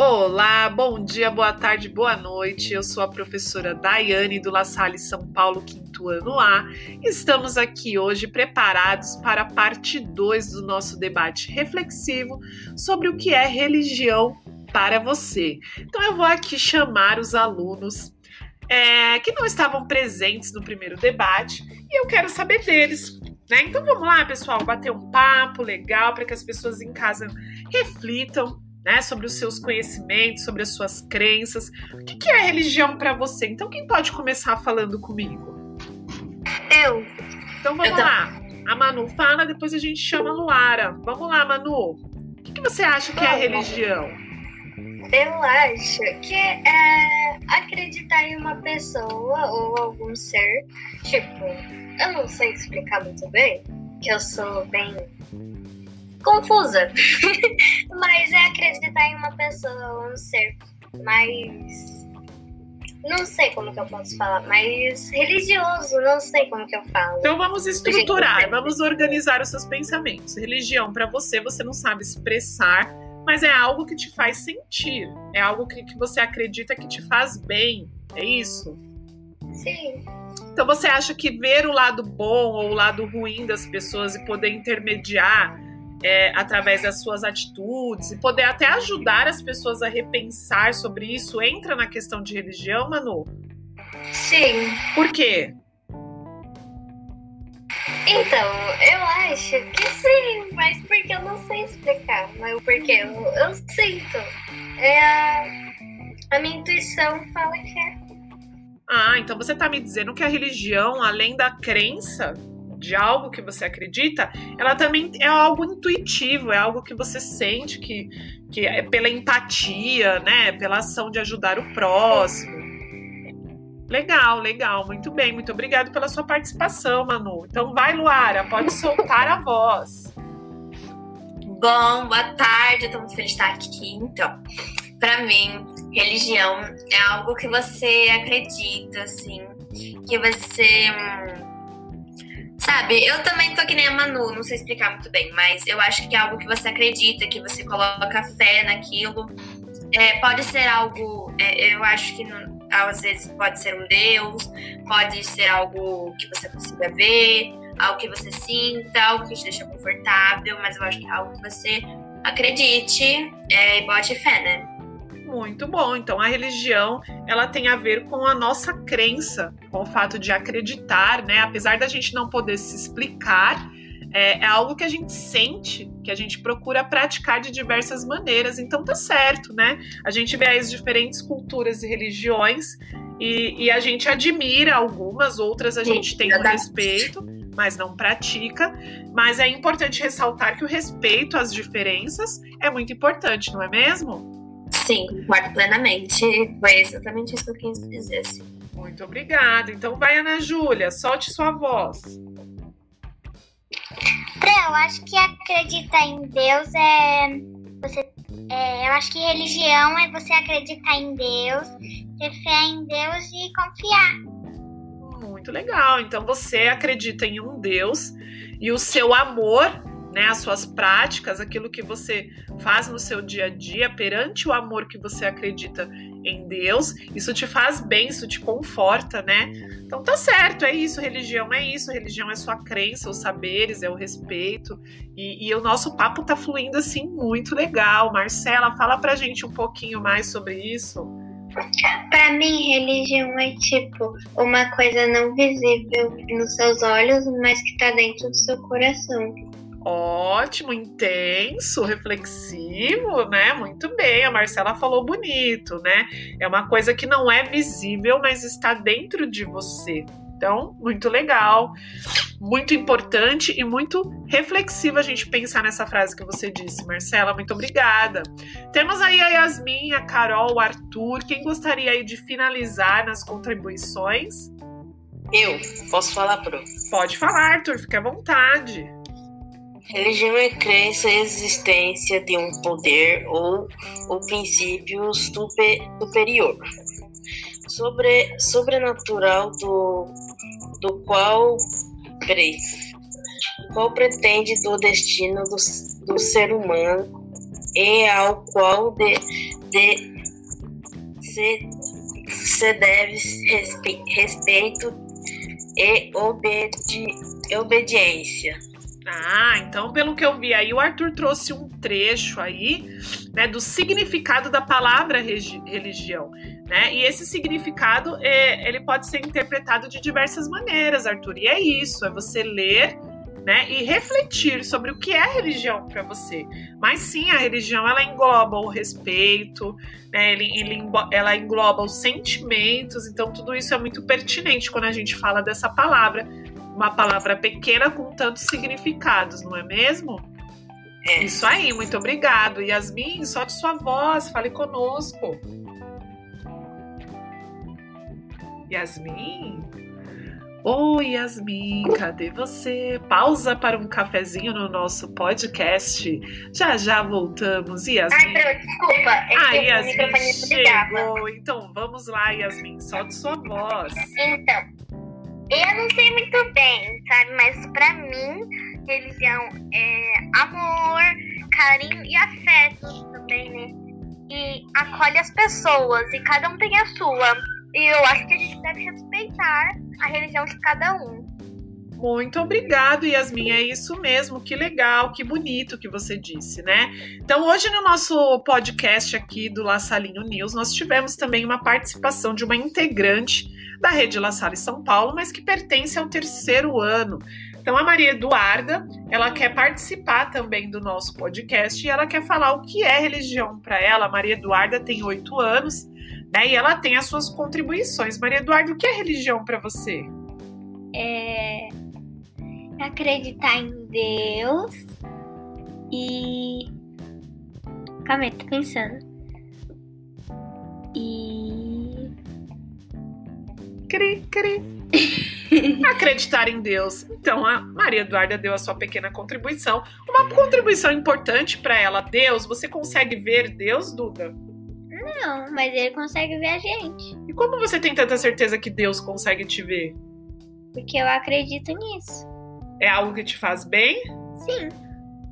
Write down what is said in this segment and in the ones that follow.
Olá, bom dia, boa tarde, boa noite. Eu sou a professora Daiane do La Salle São Paulo, quinto ano A. Estamos aqui hoje preparados para a parte 2 do nosso debate reflexivo sobre o que é religião para você. Então eu vou aqui chamar os alunos é, que não estavam presentes no primeiro debate e eu quero saber deles. Né? Então vamos lá, pessoal, bater um papo legal para que as pessoas em casa reflitam né, sobre os seus conhecimentos, sobre as suas crenças. O que, que é religião para você? Então, quem pode começar falando comigo? Eu. Então, vamos Eu lá. A Manu fala, depois a gente chama a Luara. Vamos lá, Manu. O que, que você acha que é religião? Eu acho que é acreditar em uma pessoa ou algum ser. Tipo, eu não sei explicar muito bem, que eu sou bem confusa. mas é acreditar em uma pessoa, um ser mais. Não sei como que eu posso falar, mas religioso, não sei como que eu falo. Então vamos estruturar, vamos organizar os seus pensamentos. Religião, para você, você não sabe expressar, mas é algo que te faz sentir. É algo que, que você acredita que te faz bem. É isso? Sim. Então você acha que ver o lado bom ou o lado ruim das pessoas e poder intermediar é, através das suas atitudes e poder até ajudar as pessoas a repensar sobre isso entra na questão de religião, Manu? Sim. Por quê? Então, eu acho que sim, mas porque eu não sei explicar. Mas o porquê eu, eu sinto. É a, a minha intuição fala que é. Ah, então você tá me dizendo que a religião, além da crença, de algo que você acredita, ela também é algo intuitivo, é algo que você sente que, que é pela empatia, né? Pela ação de ajudar o próximo. Legal, legal, muito bem, muito obrigado pela sua participação, Manu. Então vai, Luara, pode soltar a voz. Bom, boa tarde, estou muito feliz de estar aqui. Então, para mim, religião é algo que você acredita, assim, que você hum, Sabe, eu também tô que nem a Manu, não sei explicar muito bem, mas eu acho que é algo que você acredita, que você coloca fé naquilo. É, pode ser algo, é, eu acho que não, às vezes pode ser um Deus, pode ser algo que você consiga ver, algo que você sinta, algo que te deixa confortável, mas eu acho que é algo que você acredite é, e bote fé, né? Muito bom. Então a religião, ela tem a ver com a nossa crença, com o fato de acreditar, né? Apesar da gente não poder se explicar, é, é, algo que a gente sente, que a gente procura praticar de diversas maneiras. Então tá certo, né? A gente vê as diferentes culturas e religiões e, e a gente admira algumas, outras a gente tem um respeito, mas não pratica. Mas é importante ressaltar que o respeito às diferenças é muito importante, não é mesmo? Sim, concordo plenamente. Foi exatamente isso que eu quis dizer. Sim. Muito obrigada. Então vai, Ana Júlia, solte sua voz. Eu acho que acreditar em Deus é você. É, eu acho que religião é você acreditar em Deus, ter fé em Deus e confiar. Muito legal. Então você acredita em um Deus e o seu amor né, as suas práticas, aquilo que você faz no seu dia a dia perante o amor que você acredita em Deus, isso te faz bem, isso te conforta, né? Então tá certo, é isso, religião é isso, religião é sua crença, os saberes, é o respeito. E, e o nosso papo tá fluindo assim muito legal. Marcela, fala pra gente um pouquinho mais sobre isso. Para mim, religião é tipo uma coisa não visível nos seus olhos, mas que tá dentro do seu coração. Ótimo, intenso, reflexivo, né? Muito bem, a Marcela falou bonito, né? É uma coisa que não é visível, mas está dentro de você. Então, muito legal, muito importante e muito reflexivo a gente pensar nessa frase que você disse, Marcela. Muito obrigada. Temos aí a Yasmin, a Carol, o Arthur. Quem gostaria aí de finalizar nas contribuições? Eu posso falar, Pro? Pode falar, Arthur, fique à vontade. Religião é crença e existência de um poder ou, ou princípio super, superior, sobre, sobrenatural do, do qual, qual pretende do destino do, do ser humano e ao qual de, de, se, se deve respe, respeito e obedi, obediência. Ah, então pelo que eu vi aí, o Arthur trouxe um trecho aí, né, do significado da palavra religião, né? E esse significado é, ele pode ser interpretado de diversas maneiras, Arthur. E é isso, é você ler, né, e refletir sobre o que é religião para você. Mas sim, a religião ela engloba o respeito, né? Ela engloba os sentimentos. Então tudo isso é muito pertinente quando a gente fala dessa palavra uma palavra pequena com tantos significados, não é mesmo? É. Isso aí, muito obrigado. Yasmin, solte sua voz, fale conosco. Yasmin? Oi, Yasmin, cadê você? Pausa para um cafezinho no nosso podcast. Já já voltamos. Yasmin. Ai, desculpa. É ah, Yasmin chegou. Então vamos lá, Yasmin, solte sua voz. Então, eu não sei muito bem, sabe? Mas pra mim, religião é amor, carinho e afeto também, né? E acolhe as pessoas, e cada um tem a sua. E eu acho que a gente deve respeitar a religião de cada um. Muito obrigado, Yasmin. É isso mesmo. Que legal, que bonito que você disse, né? Então, hoje no nosso podcast aqui do La Salinho News, nós tivemos também uma participação de uma integrante da Rede La Salle São Paulo, mas que pertence ao terceiro ano. Então, a Maria Eduarda, ela quer participar também do nosso podcast e ela quer falar o que é religião para ela. A Maria Eduarda tem oito anos, né? E ela tem as suas contribuições. Maria Eduarda, o que é religião para você? É acreditar em Deus e. Calma aí, tô pensando. E Cri, cri. Acreditar em Deus. Então, a Maria Eduarda deu a sua pequena contribuição. Uma contribuição importante para ela. Deus, você consegue ver Deus, Duda? Não, mas ele consegue ver a gente. E como você tem tanta certeza que Deus consegue te ver? Porque eu acredito nisso. É algo que te faz bem? Sim.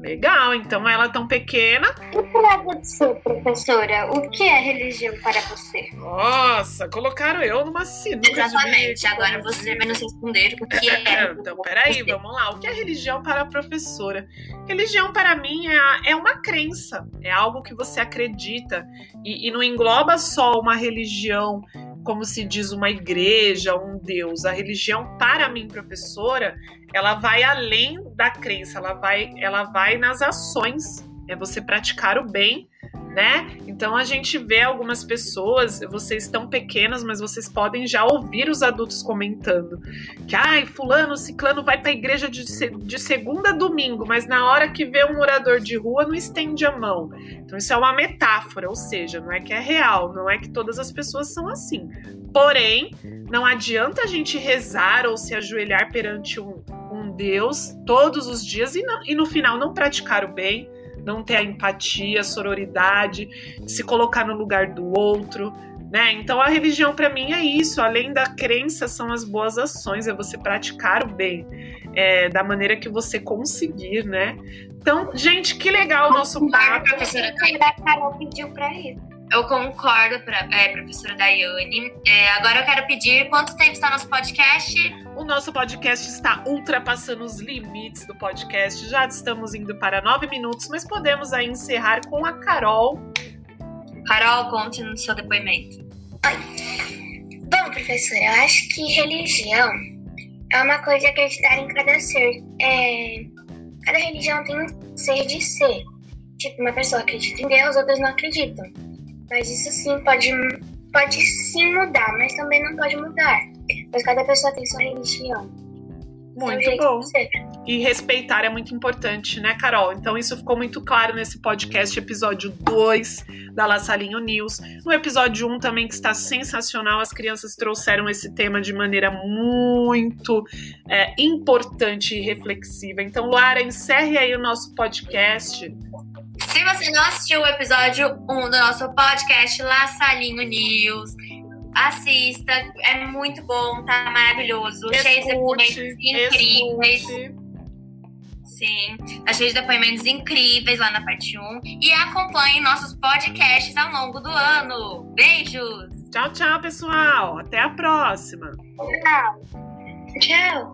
Legal, então ela é tão pequena. E para você, professora, o que é religião para você? Nossa, colocaram eu numa sinuca. Exatamente, agora você vai nos responder o que é. então, peraí, vamos lá. O que é religião para a professora? Religião para mim é, é uma crença, é algo que você acredita e, e não engloba só uma religião como se diz uma igreja, um Deus. A religião, para mim, professora, ela vai além da crença, ela vai, ela vai nas ações. É você praticar o bem né? Então a gente vê algumas pessoas, vocês estão pequenas, mas vocês podem já ouvir os adultos comentando que, ai, fulano, ciclano vai para a igreja de, de segunda a domingo, mas na hora que vê um morador de rua não estende a mão. Então isso é uma metáfora, ou seja, não é que é real, não é que todas as pessoas são assim. Porém, não adianta a gente rezar ou se ajoelhar perante um, um Deus todos os dias e, não, e no final não praticar o bem não ter a empatia, a sororidade, se colocar no lugar do outro, né? Então a religião para mim é isso, além da crença são as boas ações, é você praticar o bem é, da maneira que você conseguir, né? Então, gente, que legal o nosso papo. professora A Carol pediu para isso. Eu concordo, pra, é, professora Daiane. É, agora eu quero pedir quanto tempo está nosso podcast? O nosso podcast está ultrapassando os limites do podcast. Já estamos indo para nove minutos, mas podemos aí encerrar com a Carol. Carol, conte no seu depoimento. Oi. Bom, professora, eu acho que religião é uma coisa de acreditar em cada ser. É, cada religião tem um ser de ser. Tipo, uma pessoa acredita em Deus, outras não acreditam. Mas isso sim pode, pode sim mudar, mas também não pode mudar. Mas cada pessoa tem sua religião. Muito bom. E respeitar é muito importante, né, Carol? Então isso ficou muito claro nesse podcast, episódio 2 da La Salinho News. No episódio 1 um, também, que está sensacional, as crianças trouxeram esse tema de maneira muito é, importante e reflexiva. Então, Lara, encerre aí o nosso podcast se você não assistiu o episódio 1 do nosso podcast La Salinho News, assista. É muito bom, tá maravilhoso. Escute, cheio de incríveis. Sim, tá cheio de depoimentos incríveis lá na parte 1. E acompanhe nossos podcasts ao longo do ano. Beijos! Tchau, tchau, pessoal. Até a próxima. Tchau. Tchau.